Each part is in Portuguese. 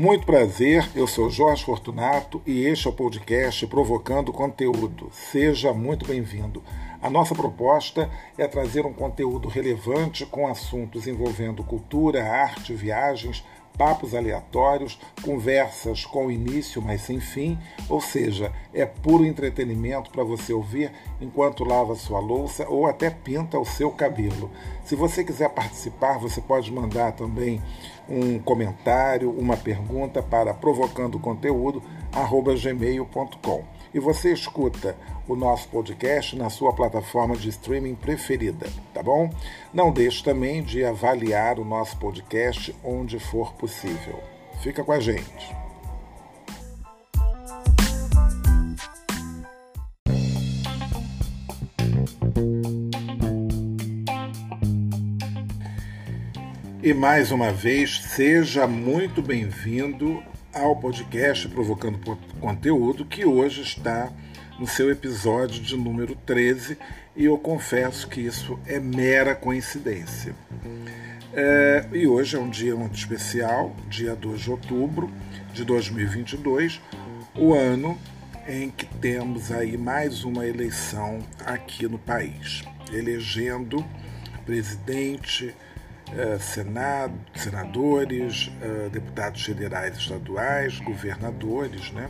Muito prazer, eu sou Jorge Fortunato e este é o podcast Provocando Conteúdo. Seja muito bem-vindo. A nossa proposta é trazer um conteúdo relevante com assuntos envolvendo cultura, arte, viagens, papos aleatórios, conversas com início, mas sem fim, ou seja, é puro entretenimento para você ouvir enquanto lava sua louça ou até pinta o seu cabelo. Se você quiser participar, você pode mandar também um comentário, uma pergunta para provocandoconteúdo@gmail.com. E você escuta o nosso podcast na sua plataforma de streaming preferida, tá bom? Não deixe também de avaliar o nosso podcast onde for possível. Fica com a gente. E mais uma vez, seja muito bem-vindo ao podcast Provocando Conteúdo, que hoje está no seu episódio de número 13, e eu confesso que isso é mera coincidência. É, e hoje é um dia muito especial, dia 2 de outubro de 2022, o ano em que temos aí mais uma eleição aqui no país, elegendo presidente, Senado, senadores, é, deputados federais estaduais, governadores, né?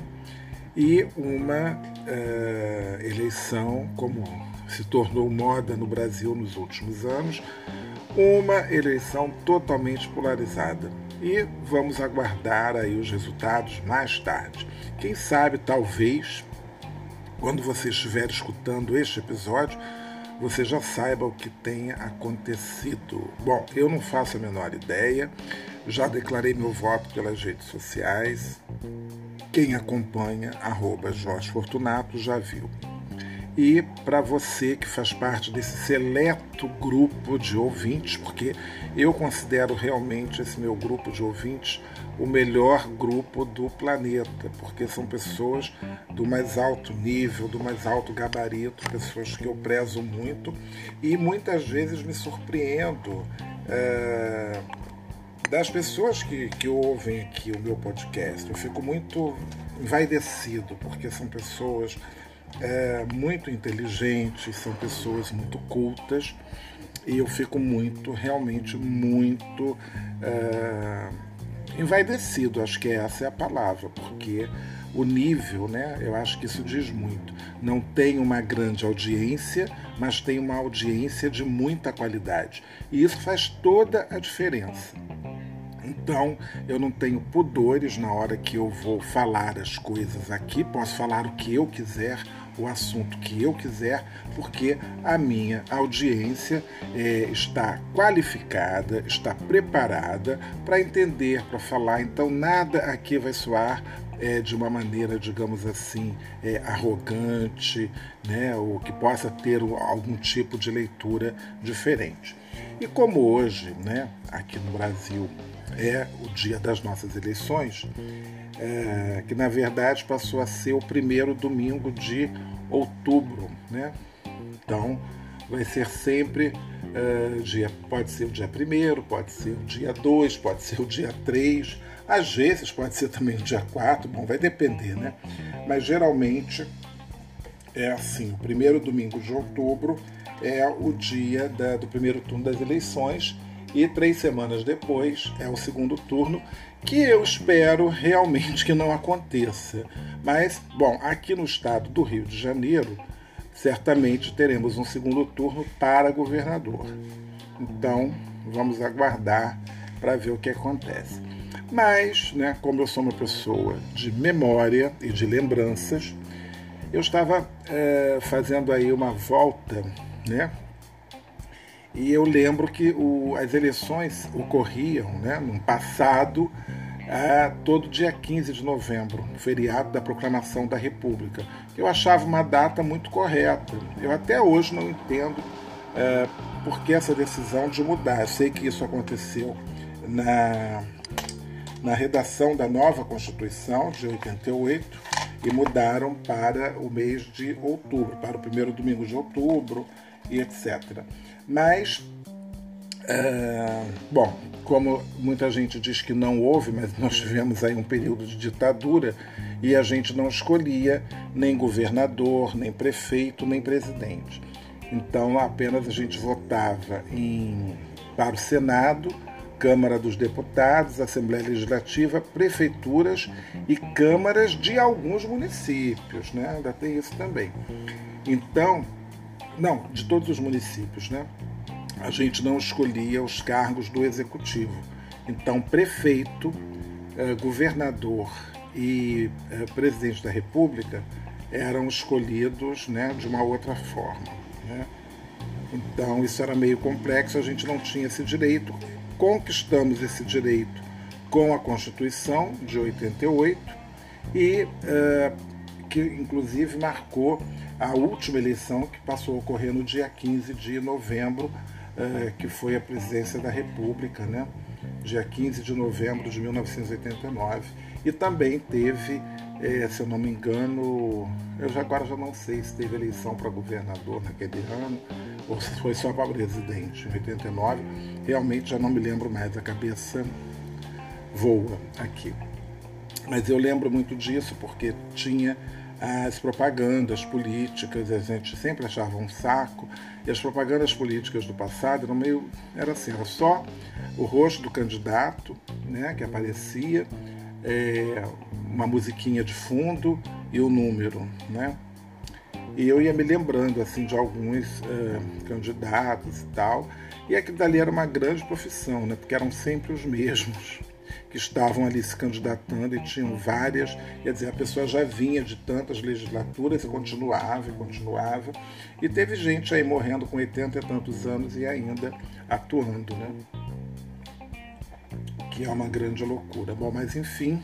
e uma é, eleição, como se tornou moda no Brasil nos últimos anos, uma eleição totalmente polarizada. E vamos aguardar aí os resultados mais tarde. Quem sabe, talvez, quando você estiver escutando este episódio, você já saiba o que tenha acontecido. Bom, eu não faço a menor ideia, já declarei meu voto pelas redes sociais. Quem acompanha, arroba Jorge Fortunato, já viu. E para você que faz parte desse seleto grupo de ouvintes, porque eu considero realmente esse meu grupo de ouvintes o melhor grupo do planeta, porque são pessoas do mais alto nível, do mais alto gabarito, pessoas que eu prezo muito e muitas vezes me surpreendo. É, das pessoas que, que ouvem aqui o meu podcast, eu fico muito envaidecido, porque são pessoas é, muito inteligentes, são pessoas muito cultas, e eu fico muito, realmente muito é, envaidecido, acho que essa é a palavra, porque o nível, né? Eu acho que isso diz muito. Não tem uma grande audiência, mas tem uma audiência de muita qualidade. E isso faz toda a diferença. Então, eu não tenho pudores na hora que eu vou falar as coisas aqui, posso falar o que eu quiser, o assunto que eu quiser, porque a minha audiência é, está qualificada, está preparada para entender, para falar. Então, nada aqui vai soar é, de uma maneira, digamos assim, é, arrogante, né, ou que possa ter algum tipo de leitura diferente. E como hoje, né, aqui no Brasil, é o dia das nossas eleições, é, que na verdade passou a ser o primeiro domingo de outubro. Né? Então, vai ser sempre é, dia, pode ser o dia 1 pode ser o dia 2, pode ser o dia 3, às vezes pode ser também o dia 4, bom, vai depender, né? Mas geralmente é assim, o primeiro domingo de outubro é o dia da, do primeiro turno das eleições e três semanas depois é o segundo turno, que eu espero realmente que não aconteça. Mas, bom, aqui no estado do Rio de Janeiro, certamente teremos um segundo turno para governador. Então, vamos aguardar para ver o que acontece. Mas, né, como eu sou uma pessoa de memória e de lembranças, eu estava é, fazendo aí uma volta, né, e eu lembro que o, as eleições ocorriam né, no passado, é, todo dia 15 de novembro, feriado da proclamação da República. Eu achava uma data muito correta. Eu até hoje não entendo é, por que essa decisão de mudar. Eu sei que isso aconteceu na, na redação da nova Constituição de 88 e mudaram para o mês de outubro, para o primeiro domingo de outubro e etc. Mas É, bom, como muita gente diz que não houve, mas nós tivemos aí um período de ditadura e a gente não escolhia nem governador, nem prefeito, nem presidente. Então apenas a gente votava em, para o Senado, Câmara dos Deputados, Assembleia Legislativa, prefeituras e câmaras de alguns municípios, né? Ainda tem isso também. Então, não, de todos os municípios, né? a gente não escolhia os cargos do executivo. Então, prefeito, eh, governador e eh, presidente da República eram escolhidos né, de uma outra forma. Né? Então, isso era meio complexo, a gente não tinha esse direito. Conquistamos esse direito com a Constituição de 88 e uh, que, inclusive, marcou a última eleição que passou a ocorrer no dia 15 de novembro é, que foi a presidência da República, né? dia 15 de novembro de 1989. E também teve, é, se eu não me engano, eu já, agora já não sei se teve eleição para governador naquele ano, ou se foi só para presidente em 89. Realmente já não me lembro mais, a cabeça voa aqui. Mas eu lembro muito disso porque tinha as propagandas políticas, a gente sempre achava um saco, e as propagandas políticas do passado eram meio. era assim, era só o rosto do candidato né, que aparecia, é, uma musiquinha de fundo e o número. Né? E eu ia me lembrando assim de alguns é, candidatos e tal, e aquilo dali era uma grande profissão, né, porque eram sempre os mesmos que estavam ali se candidatando e tinham várias, quer dizer, a pessoa já vinha de tantas legislaturas e continuava e continuava. E teve gente aí morrendo com 80 e tantos anos e ainda atuando, né? Que é uma grande loucura. Bom, mas enfim,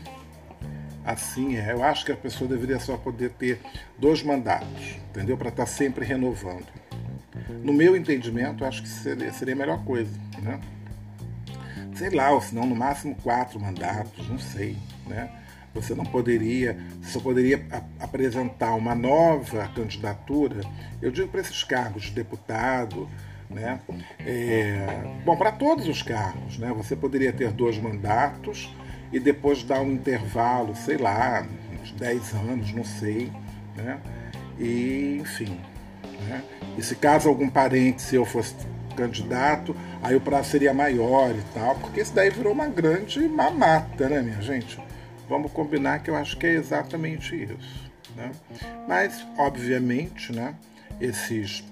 assim é. Eu acho que a pessoa deveria só poder ter dois mandatos, entendeu? Para estar tá sempre renovando. No meu entendimento, acho que seria, seria a melhor coisa, né? Sei lá, ou se não, no máximo quatro mandatos, não sei, né? Você não poderia, só poderia apresentar uma nova candidatura, eu digo para esses cargos de deputado, né? É, bom, para todos os cargos, né? Você poderia ter dois mandatos e depois dar um intervalo, sei lá, uns 10 anos, não sei, né? E, enfim, né? E se caso algum parente seu fosse candidato, aí o prazo seria maior e tal, porque isso daí virou uma grande mamata, né, minha gente? Vamos combinar que eu acho que é exatamente isso. Né? Mas, obviamente, né, esses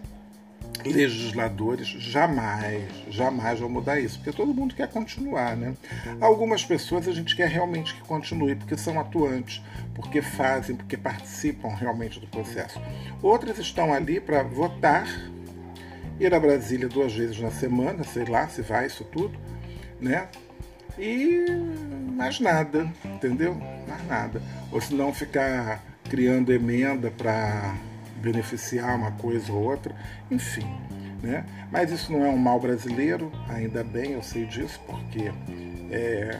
legisladores jamais, jamais vão mudar isso, porque todo mundo quer continuar, né? Algumas pessoas a gente quer realmente que continue, porque são atuantes, porque fazem, porque participam realmente do processo. Outras estão ali para votar ir a Brasília duas vezes na semana, sei lá se vai isso tudo, né? E mais nada, entendeu? Mais nada. Ou se não ficar criando emenda para beneficiar uma coisa ou outra, enfim. Né? Mas isso não é um mal brasileiro, ainda bem, eu sei disso, porque é,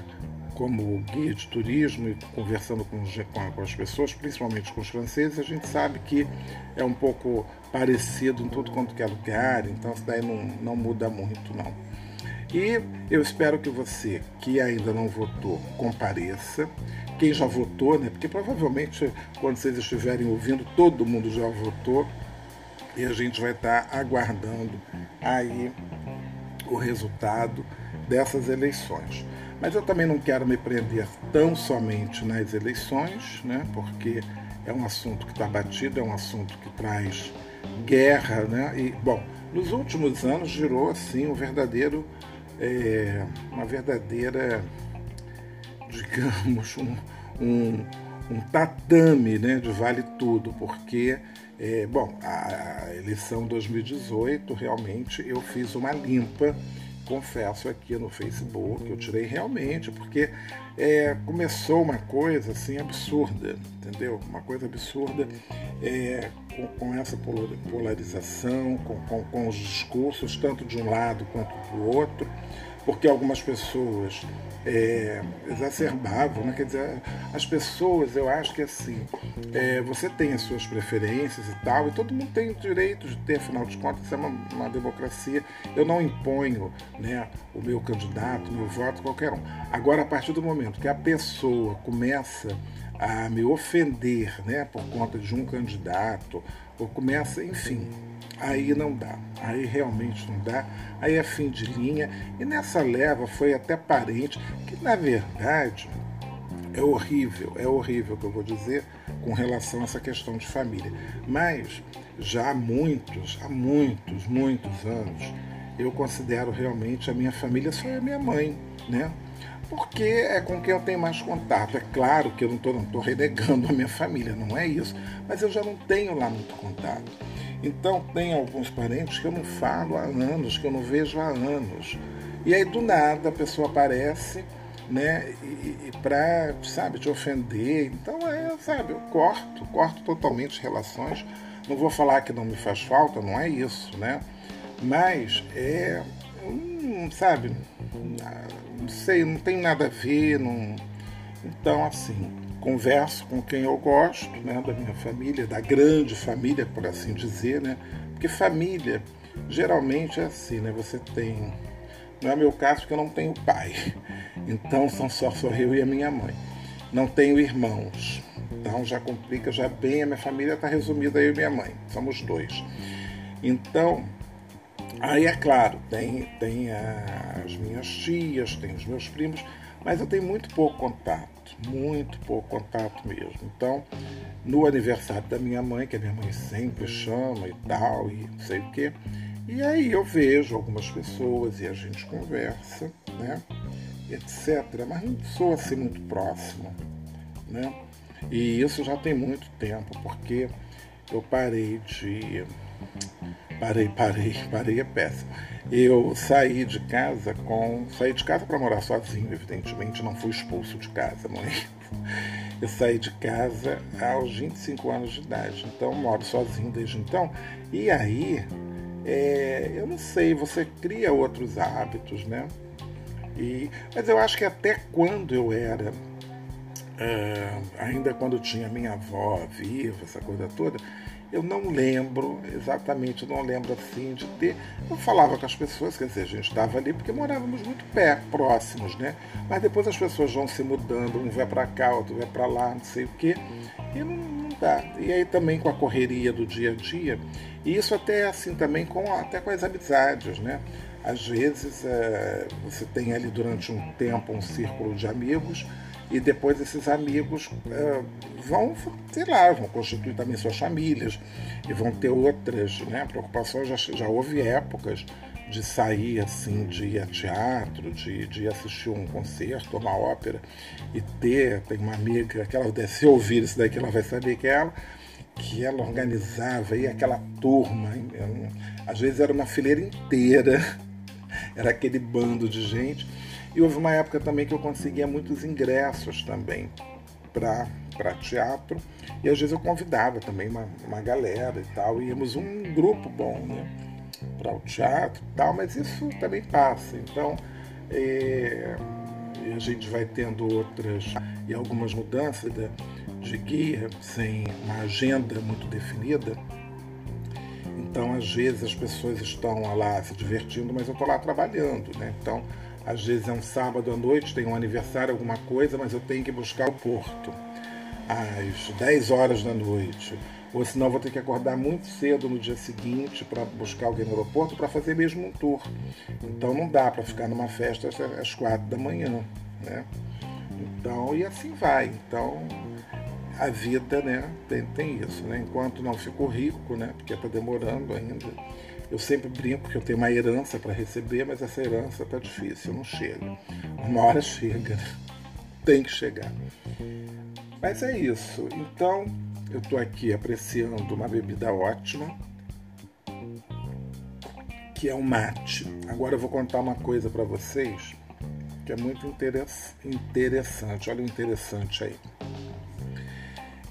como guia de turismo e conversando com, com, as pessoas, principalmente com os franceses, a gente sabe que é um pouco parecido em tudo quanto é lugar, então isso daí não, não muda muito não. E eu espero que você que ainda não votou compareça. Quem já votou, né? Porque provavelmente quando vocês estiverem ouvindo, todo mundo já votou e a gente vai estar aguardando aí o resultado dessas eleições. Mas eu também não quero me prender tão somente nas eleições, né? porque é um assunto que está batido, é um assunto que traz guerra. Né? E, bom, nos últimos anos girou assim um verdadeiro, é, uma verdadeira, digamos, um, um, um tatame né, de vale tudo, porque é, bom, a eleição 2018 realmente eu fiz uma limpa confesso aqui no Facebook, eu tirei realmente, porque é, começou uma coisa assim absurda, entendeu? Uma coisa absurda é, com, com, essa polarização, com, com, com, os discursos, tanto de um lado quanto do outro, porque algumas pessoas é, exacerbavam, né? quer dizer, as pessoas, eu acho que assim, é, você tem as suas preferências e tal, e todo mundo tem o direito de ter, afinal de contas, é uma, uma democracia. Eu não imponho né, o meu candidato, o meu voto, qualquer um. Agora, a partir do momento que a pessoa começa a me ofender né, por conta de um candidato, ou começa, enfim, aí não dá, aí realmente não dá, aí é fim de linha. E nessa leva foi até parente, que na verdade é horrível, é horrível o que eu vou dizer com relação a essa questão de família. Mas já há muitos, há muitos, muitos anos, eu considero realmente a minha família só a minha mãe, né? Porque é com quem eu tenho mais contato. É claro que eu não estou não tô renegando a minha família, não é isso, mas eu já não tenho lá muito contato. Então tem alguns parentes que eu não falo há anos, que eu não vejo há anos. E aí do nada a pessoa aparece, né, e, e para, sabe, te ofender. Então é, sabe, eu corto, corto totalmente relações. Não vou falar que não me faz falta, não é isso, né? Mas é, hum, sabe, não sei, não tem nada a ver, não. Então assim, converso com quem eu gosto, né, da minha família, da grande família, por assim dizer, né? Porque família geralmente é assim, né? Você tem. Não é meu caso porque eu não tenho pai. Então são só, eu e a minha mãe. Não tenho irmãos. Então já complica já bem, a minha família está resumida eu e minha mãe. Somos dois. Então, aí é claro, tem, tem as minhas tias, tem os meus primos, mas eu tenho muito pouco contato muito pouco contato mesmo. Então, no aniversário da minha mãe, que a minha mãe sempre chama e tal, e não sei o quê, e aí eu vejo algumas pessoas e a gente conversa, né? Etc. Mas não sou assim muito próximo, né? E isso já tem muito tempo, porque eu parei de. Parei, parei, parei é péssimo. Eu saí de casa com. Saí de casa para morar sozinho, evidentemente, não fui expulso de casa, mãe. Eu saí de casa aos 25 anos de idade, então moro sozinho desde então. E aí, é, eu não sei, você cria outros hábitos, né? E, mas eu acho que até quando eu era Uh, ainda quando tinha minha avó viva, essa coisa toda, eu não lembro exatamente, não lembro assim de ter. Eu falava com as pessoas, quer dizer, a gente estava ali porque morávamos muito perto, próximos, né? Mas depois as pessoas vão se mudando, um vai para cá, outro vai para lá, não sei o quê, e não, não, dá. E aí também com a correria do dia a dia, e isso até assim também com até com as amizades, né? Às vezes é, você tem ali durante um tempo um círculo de amigos e depois esses amigos é, vão, sei lá, vão constituir também suas famílias e vão ter outras né, preocupações. Já, já houve épocas de sair assim, de ir a teatro, de, de assistir um concerto, uma ópera e ter, tem uma amiga que ela se ouvir isso daqui, ela vai saber que é ela, que ela organizava e aquela turma, às vezes era uma fileira inteira, era aquele bando de gente e houve uma época também que eu conseguia muitos ingressos também para teatro. E às vezes eu convidava também uma, uma galera e tal. Íamos um grupo bom, né? Para o teatro e tal, mas isso também passa. Então é, a gente vai tendo outras e algumas mudanças de, de guia sem uma agenda muito definida. Então, às vezes, as pessoas estão lá se divertindo, mas eu estou lá trabalhando, né? Então, às vezes é um sábado à noite, tem um aniversário, alguma coisa, mas eu tenho que buscar o porto às 10 horas da noite. Ou senão vou ter que acordar muito cedo no dia seguinte para buscar alguém no aeroporto para fazer mesmo um tour. Então não dá para ficar numa festa às quatro da manhã, né? Então, e assim vai. Então, a vida, né, tem, tem isso, né? Enquanto não ficou rico, né, porque está demorando ainda, eu sempre brinco que eu tenho uma herança para receber, mas essa herança está difícil, não chega. Uma hora chega, tem que chegar. Mas é isso. Então, eu estou aqui apreciando uma bebida ótima, que é o mate. Agora eu vou contar uma coisa para vocês que é muito interessante. Olha o interessante aí.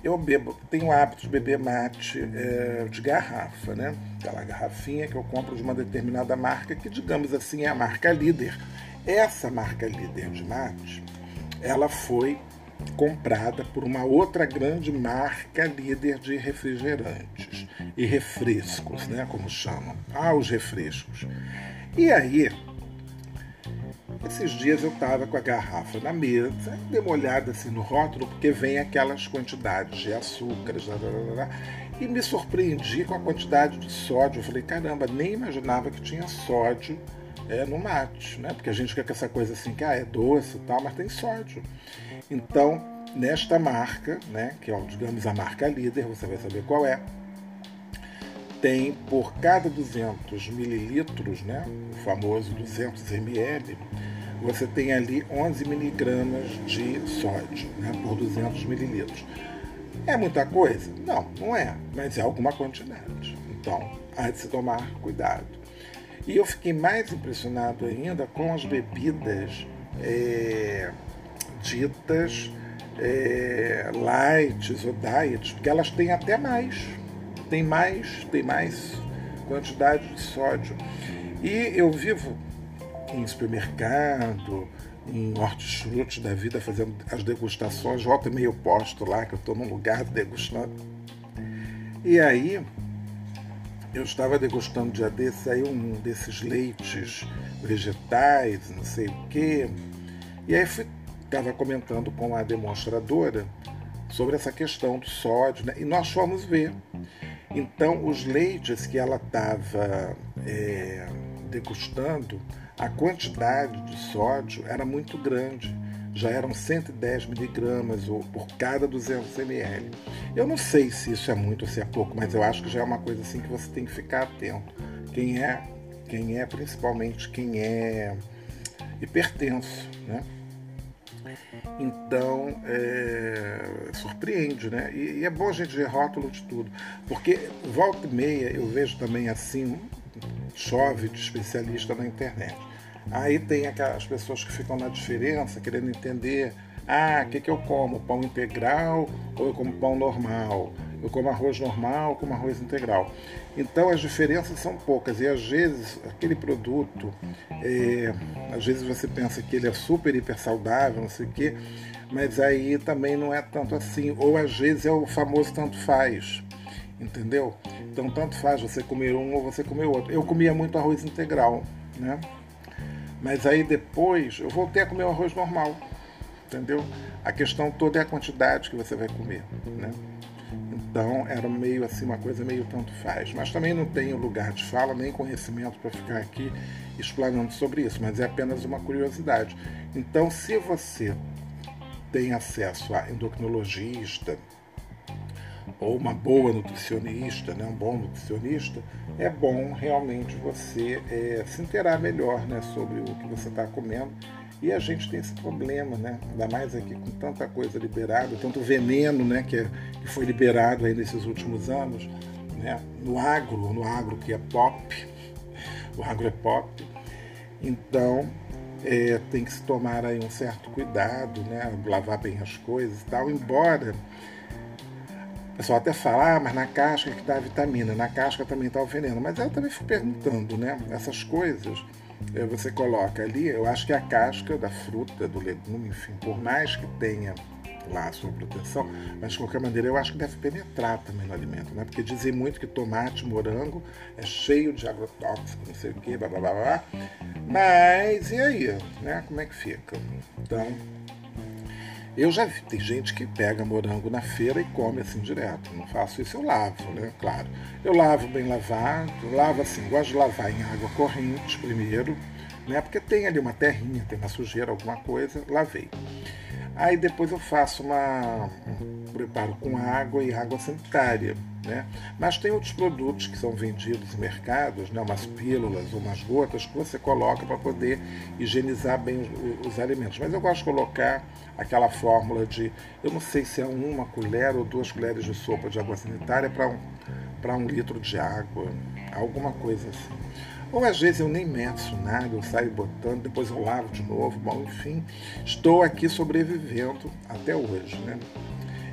Eu bebo, tenho o hábito de beber mate é, de garrafa, né? aquela garrafinha que eu compro de uma determinada marca, que digamos assim é a marca líder. Essa marca líder de mate, ela foi comprada por uma outra grande marca líder de refrigerantes e refrescos, né, como chamam. Ah, os refrescos. E aí, esses dias eu estava com a garrafa na mesa, dei uma olhada assim no rótulo, porque vem aquelas quantidades de açúcares, blá, blá, blá, e me surpreendi com a quantidade de sódio. Eu falei, caramba, nem imaginava que tinha sódio é, no mate, né? Porque a gente quer que essa coisa assim, que ah, é doce e tal, mas tem sódio. Então, nesta marca, né, que é, digamos, a marca líder, você vai saber qual é, tem por cada 200 mililitros, né, o famoso 200 ml, você tem ali 11 miligramas de sódio né, por 200 mililitros. É muita coisa? Não, não é, mas é alguma quantidade. Então, há de se tomar cuidado. E eu fiquei mais impressionado ainda com as bebidas é, ditas é, ou diets, porque elas têm até mais. Tem mais, tem mais quantidade de sódio. E eu vivo em supermercado, em hortifruti da vida, fazendo as degustações, volta e meio posto lá, que eu estou num lugar degustando. E aí, eu estava degustando dia desse aí um desses leites vegetais, não sei o quê. E aí estava comentando com a demonstradora sobre essa questão do sódio, né? e nós fomos ver. Então, os leites que ela estava é, degustando, a quantidade de sódio era muito grande. Já eram 110 miligramas por cada 200 ml. Eu não sei se isso é muito ou se é pouco, mas eu acho que já é uma coisa assim que você tem que ficar atento. Quem é, quem é principalmente quem é hipertenso, né? Então, é, surpreende, né? E, e, é bom a gente ver rótulo de tudo, porque volta e meia eu vejo também assim, chove de especialista na internet. Aí tem aquelas pessoas que ficam na diferença, querendo entender, ah, o que, que eu como? Pão integral ou eu como pão normal? Eu como arroz normal, como arroz integral. Então as diferenças são poucas e às vezes aquele produto, é, às vezes você pensa que ele é super hiper saudável, não sei o quê, mas aí também não é tanto assim. Ou às vezes é o famoso tanto faz, entendeu? Então tanto faz você comer um ou você comer outro. Eu comia muito arroz integral, né? Mas aí depois eu voltei a comer o arroz normal, entendeu? A questão toda é a quantidade que você vai comer, né? Então era meio assim, uma coisa meio tanto faz. Mas também não tenho lugar de fala nem conhecimento para ficar aqui explanando sobre isso, mas é apenas uma curiosidade. Então, se você tem acesso a endocrinologista ou uma boa nutricionista, né, um bom nutricionista, é bom realmente você é, se inteirar melhor né, sobre o que você está comendo e a gente tem esse problema, né? Ainda mais aqui com tanta coisa liberada, tanto veneno, né? Que, é, que foi liberado aí nesses últimos anos, né? No agro, no agro que é pop, o agro é pop. Então é, tem que se tomar aí um certo cuidado, né? Lavar bem as coisas e tal, embora o pessoal até fala, ah, mas na casca que está a vitamina, na casca também está o veneno. Mas eu também fico perguntando, né? Essas coisas é, você coloca ali, eu acho que a casca da fruta, do legume, enfim, por mais que tenha lá a sua proteção, mas de qualquer maneira eu acho que deve penetrar também no alimento, né? Porque dizem muito que tomate, morango é cheio de agrotóxico, não sei o que, blá blá blá blá. Mas e aí, né? Como é que fica? Então, eu já vi, tem gente que pega morango na feira e come assim direto. Não faço isso, eu lavo, né? Claro. Eu lavo bem lavado, lavo assim, gosto de lavar em água corrente primeiro, né? Porque tem ali uma terrinha, tem uma sujeira, alguma coisa, lavei. Aí depois eu faço uma. Um preparo com água e água sanitária né? Mas tem outros produtos que são vendidos em mercados, né? umas pílulas umas gotas que você coloca para poder higienizar bem os, os, alimentos. Mas eu gosto de colocar aquela fórmula de, eu não sei se é uma colher ou duas colheres de sopa de água sanitária para um, um litro de água, alguma coisa assim. Ou às vezes eu nem meço nada, eu saio botando, depois eu lavo de novo. Bom, enfim, estou aqui sobrevivendo até hoje, né?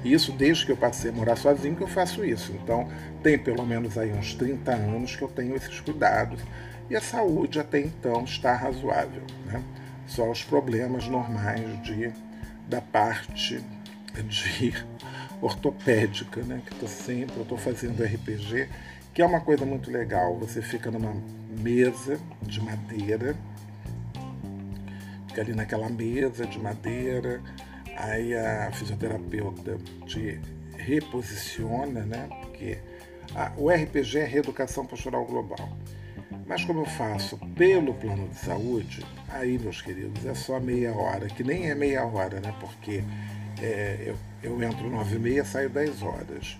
E isso desde que eu passei a morar sozinho que eu faço isso. Então, tem pelo menos aí uns 30 anos que eu tenho esses cuidados. E a saúde até então está razoável. Né? Só os problemas normais de, da parte de ortopédica, né? Que tô sempre, eu estou fazendo RPG, que é uma coisa muito legal. Você fica numa mesa de madeira, fica ali naquela mesa de madeira, aí a fisioterapeuta te reposiciona, né? Porque a, o RPG é reeducação postural global. Mas como eu faço pelo plano de saúde, aí, meus queridos, é só meia hora, que nem é meia hora, né? Porque é, eu, eu entro nove e meia, saio dez horas.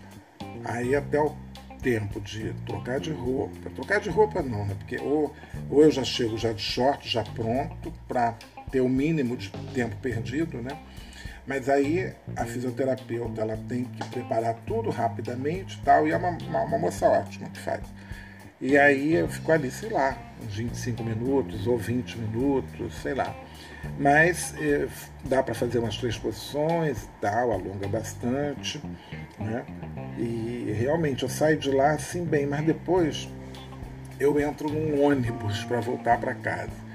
Aí até o tempo de trocar de roupa. Trocar de roupa não, né? Porque ou, ou eu já chego já de short, já pronto, para ter o mínimo de tempo perdido, né? Mas aí a fisioterapeuta ela tem que preparar tudo rapidamente tal, e é uma, uma, uma moça ótima que faz. E aí eu fico ali, sei lá, uns 25 minutos ou 20 minutos, sei lá. Mas eh, dá para fazer umas três posições tal, alonga bastante, né? E realmente eu saio de lá assim bem, mas depois eu entro num ônibus para voltar para casa.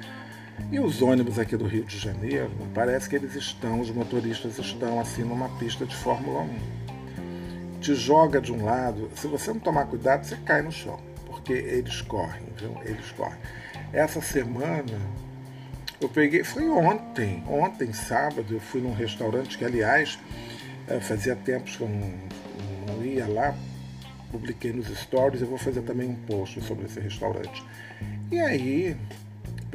E os ônibus aqui do Rio de Janeiro, parece que eles estão, os motoristas estão assim numa pista de Fórmula 1. Te joga de um lado, se você não tomar cuidado, você cai no chão porque eles correm, viu? Eles correm. Essa semana eu peguei, foi ontem, ontem, sábado, eu fui num restaurante que, aliás, eh, fazia tempos que eu não, não ia lá, publiquei nos stories, eu vou fazer também um post sobre esse restaurante. E aí,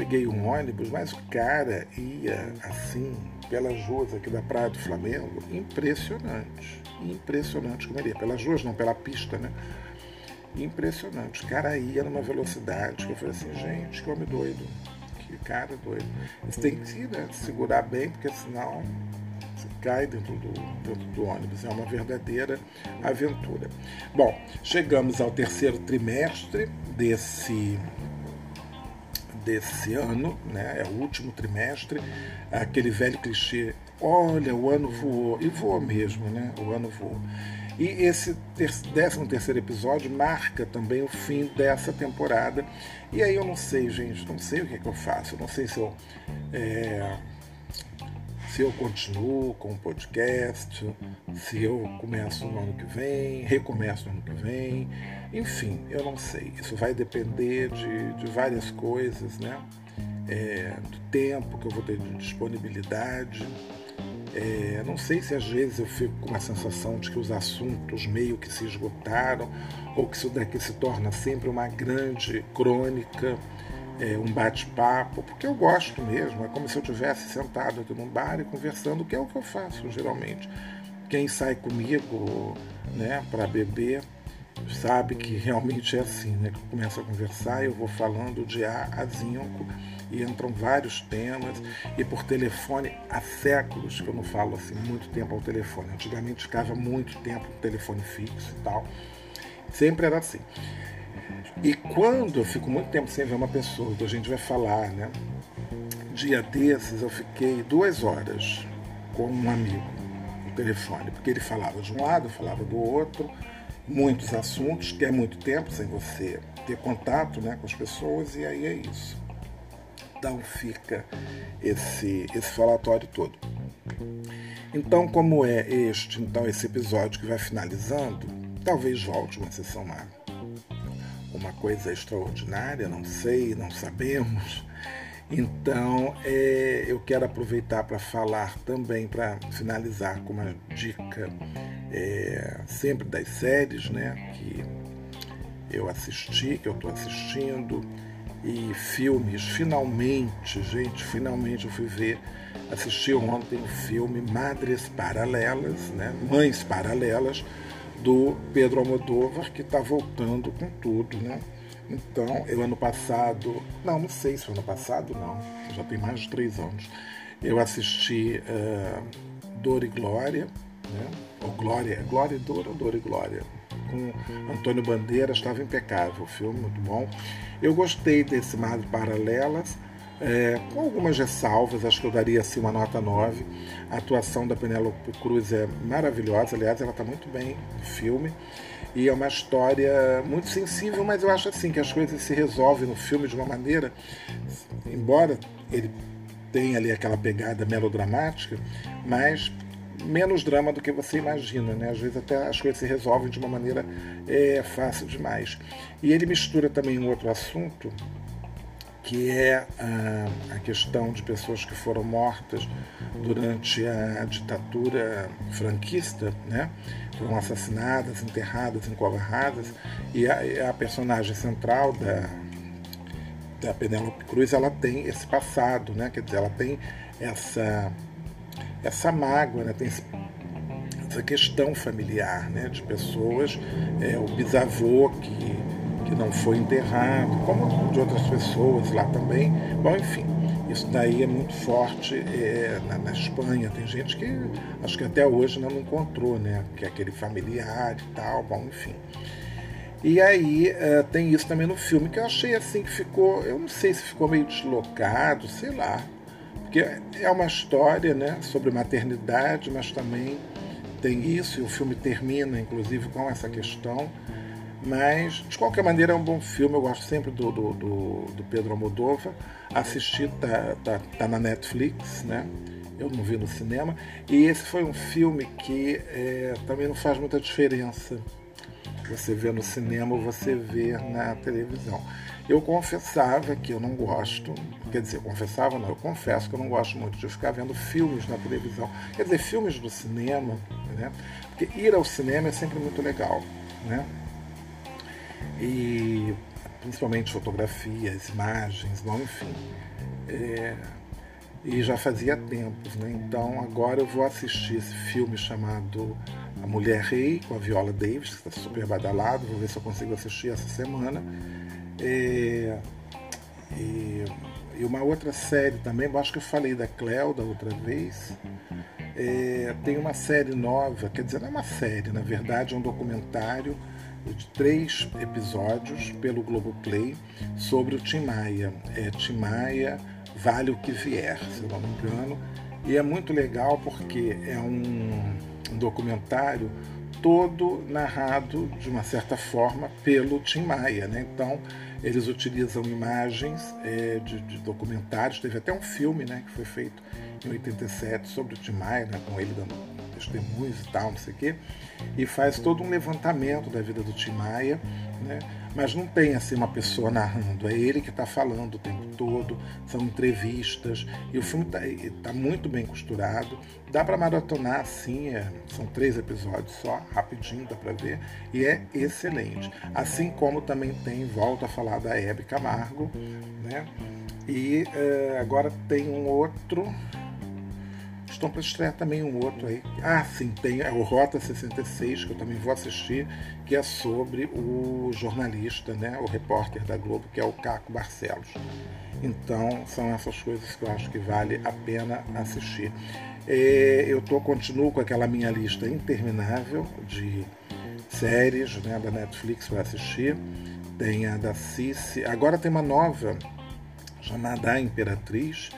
peguei um ônibus, mas o cara ia assim, pelas ruas aqui da Praia do Flamengo, impressionante. Impressionante como ele ia. Pelas ruas, não, pela pista, né? impressionante. O cara ia numa velocidade que eu falei assim, gente, que homem doido. Que cara doido. Você tem que né, segurar bem, porque senão você cai dentro do, dentro do ônibus. É uma verdadeira aventura. Bom, chegamos ao terceiro trimestre desse desse ano, né? É o último trimestre, aquele velho clichê, olha, o ano voou, e voou mesmo, né? O ano voou. E esse 13 terceiro episódio marca também o fim dessa temporada. E aí eu não sei, gente, não sei o que, é que eu faço. Eu não sei se eu, é, se eu continuo com o podcast, se eu começo no ano que vem, recomeço no ano que vem. Enfim, eu não sei. Isso vai depender de, de várias coisas, né? É, do tempo que eu vou ter de disponibilidade. É, não sei se às vezes eu fico com a sensação de que os assuntos meio que se esgotaram, ou que isso daqui se torna sempre uma grande crônica, é, um bate-papo, porque eu gosto mesmo, é como se eu tivesse sentado aqui num bar e conversando, que é o que eu faço geralmente. Quem sai comigo né, para beber sabe que realmente é assim, né? Que a conversar, eu vou falando de A a Zinco e entram vários temas e por telefone há séculos que eu não falo assim muito tempo ao telefone. Antigamente ficava muito tempo no telefone fixo e tal. Sempre era assim. E quando eu fico muito tempo sem ver uma pessoa, que a gente vai falar, né? Dia desses eu fiquei duas horas com um amigo no telefone, porque ele falava de um lado, eu falava do outro, muitos assuntos, que é muito tempo sem você ter contato né, com as pessoas, e aí é isso. Então fica esse, esse falatório todo. Então, como é este, então, esse episódio que vai finalizando, talvez volte uma sessão uma, uma coisa extraordinária, não sei, não sabemos. Então, é, eu quero aproveitar para falar também, para finalizar com uma dica é, sempre das séries né, que eu assisti, que eu estou assistindo e filmes. Finalmente, gente, finalmente eu fui ver, assisti ontem o filme Madres Paralelas, né? Mães Paralelas, do Pedro Almodóvar, que está voltando com tudo, né? Então, eu ano passado, não, não sei se foi ano passado, não, já tem mais de três anos, eu assisti uh, Dor e Glória, né? ou Glória, Glória e Dor ou Dor e Glória, com Antônio Bandeira, estava impecável, o filme muito bom. Eu gostei desse Mar Paralelas, é, com algumas ressalvas, acho que eu daria assim, uma nota 9. A atuação da Penélope Cruz é maravilhosa, aliás, ela está muito bem no filme. E é uma história muito sensível, mas eu acho assim que as coisas se resolvem no filme de uma maneira, embora ele tenha ali aquela pegada melodramática, mas menos drama do que você imagina, né? Às vezes até as coisas se resolvem de uma maneira é, fácil demais. E ele mistura também um outro assunto que é a, a, questão de pessoas que foram mortas durante a ditadura franquista, né? foram assassinadas, enterradas, encovarradas, e a, a personagem central da, da Penélope Cruz ela tem esse passado, né? quer dizer, ela tem essa, essa mágoa, né? tem esse, essa questão familiar né? de pessoas, é, o bisavô que que não foi enterrado, como de outras pessoas lá também. Bom, enfim, isso daí é muito forte é, na, na, Espanha. Tem gente que acho que até hoje não encontrou, né? Que é aquele familiar e tal, bom, enfim. E aí é, tem isso também no filme que eu achei assim que ficou, eu não sei se ficou meio deslocado, sei lá. Porque é uma história né, sobre maternidade, mas também tem isso, e o filme termina, inclusive, com essa questão mas, de qualquer maneira, é um bom filme. Eu gosto sempre do, do, do, do Pedro Almodóvar. Assisti, tá, tá, tá, na Netflix, né? Eu não vi no cinema. E esse foi um filme que é, também não faz muita diferença. Você vê no cinema ou você vê na televisão. Eu confessava que eu não gosto, quer dizer, confessava não, eu confesso que eu não gosto muito de ficar vendo filmes na televisão. Quer dizer, filmes do cinema, né? Porque ir ao cinema é sempre muito legal, né? E principalmente fotografias, imagens, bom, enfim. É, e já fazia tempos, né? Então agora eu vou assistir esse filme chamado A Mulher Rei, com a Viola Davis, que está super badalado, vou ver se eu consigo assistir essa semana. É, e, e, uma outra série também, eu acho que eu falei da Cleo da outra vez. É, tem uma série nova, quer dizer, não é uma série, na verdade é um documentário de três episódios pelo Globoplay sobre o Tim Maia. É, Tim Maia Vale o que Vier, se não me engano. E é muito legal porque é um, um documentário todo narrado de uma certa forma pelo Tim Maia. Né? Então, eles utilizam imagens é, de, de, documentários. Teve até um filme né, que foi feito em 87 sobre o Tim Maia, né, com ele dando testemunhos e tal, não sei o quê, e faz todo um levantamento da vida do Tim Maia, né? mas não tem assim uma pessoa narrando, é ele que está falando o tempo todo, são entrevistas, e o filme está tá muito bem costurado, dá para maratonar assim, é, são três episódios só, rapidinho dá para ver, e é excelente. Assim como também tem, volto a falar da Hebe Camargo, né? e é, agora tem um outro estão para estrear também um outro aí. Ah, sim, tem o Rota 66, que eu também vou assistir, que é sobre o jornalista, né, o repórter da Globo, que é o Caco Barcelos. Então, são essas coisas que eu acho que vale a pena assistir. É, eu tô, continuo com aquela minha lista interminável de séries né, da Netflix para assistir. Tem a da Cici. Agora tem uma nova chamada A Imperatriz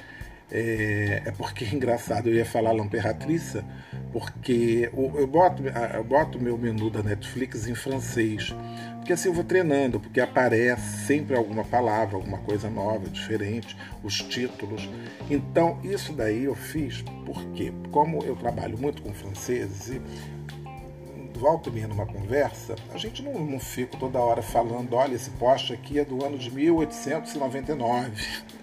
é, é, porque é engraçado, eu ia falar Lamperratriça, porque eu boto, eu boto meu menu da Netflix em francês. Porque assim eu vou treinando, porque aparece sempre alguma palavra, alguma coisa nova, diferente, os títulos. Então, isso daí eu fiz porque, como eu trabalho muito com franceses e volta e meia numa conversa, a gente não, não fica toda hora falando, olha, esse poste aqui é do ano de 1899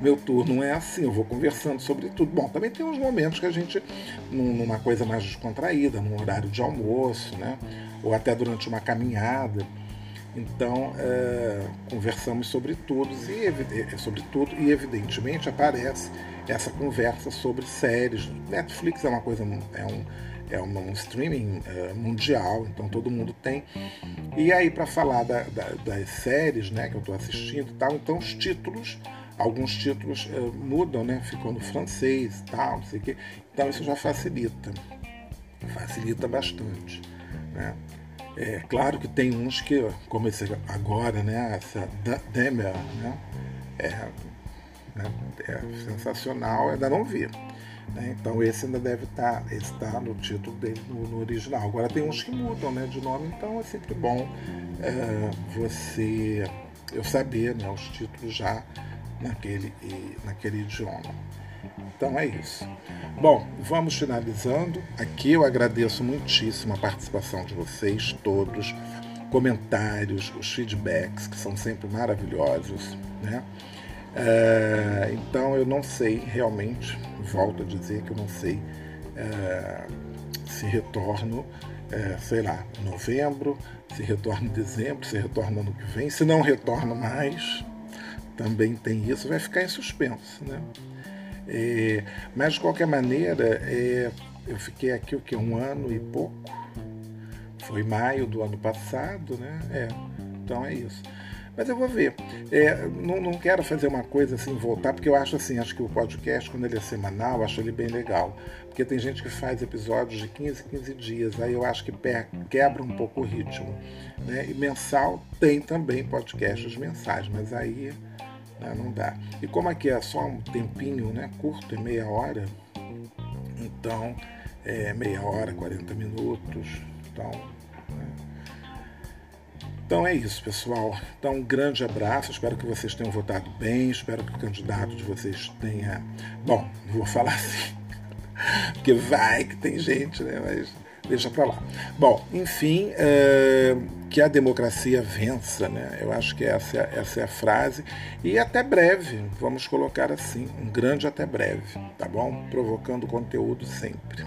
meu turno é assim, eu vou conversando sobre tudo. Bom, também tem uns momentos que a gente, numa coisa mais descontraída, num horário de almoço, né? Ou até durante uma caminhada. Então, é, conversamos sobre tudo, e, é, sobre tudo e, evidentemente, aparece essa conversa sobre séries. Netflix é uma coisa, é um, é um streaming é, mundial, então todo mundo tem. E aí, para falar da, da, das séries né, que eu estou assistindo e tal, então os títulos alguns títulos é, mudam, né? Ficam no francês, tal, não sei o quê. Então isso já facilita, facilita bastante, né? É claro que tem uns que, como esse agora, né? Essa Demer, né? É, né? É sensacional, ainda não vi. Né? Então esse ainda deve estar, tá, está no título dele no, no, original. Agora tem uns que mudam né, de nome, então é sempre bom é, você eu saber né, os títulos já naquele, naquele idioma. Então é isso. Bom, vamos finalizando. Aqui eu agradeço muitíssimo a participação de vocês todos, comentários, os feedbacks, que são sempre maravilhosos. Né? É, então eu não sei realmente, volto a dizer que eu não sei é, se retorno, é, sei lá, novembro, se retorno em dezembro, se retorno ano que vem, se não retorno mais, também tem isso, vai ficar em suspenso. Né? É, mas de qualquer maneira, é, eu fiquei aqui o que? Um ano e pouco. Foi maio do ano passado, né? É, então é isso. Mas eu vou ver. É, não, não quero fazer uma coisa assim, voltar, porque eu acho assim, acho que o podcast, quando ele é semanal, acho ele bem legal. Porque tem gente que faz episódios de 15, 15 dias, aí eu acho que quebra um pouco o ritmo. Né? E mensal tem também podcasts mensais, mas aí né? não dá. E como aqui é só um tempinho né, curto, é meia hora, então é meia hora, 40 minutos, então. Né? Então é isso, pessoal. Então, um grande abraço. Espero que vocês tenham votado bem. Espero que o candidato de vocês tenha. Bom, não vou falar assim, porque vai que tem gente, né? Mas deixa para lá. Bom, enfim, é, que a democracia vença, né? Eu acho que essa, essa é a frase. E até breve, vamos colocar assim, um grande até breve, tá bom? Provocando conteúdo sempre.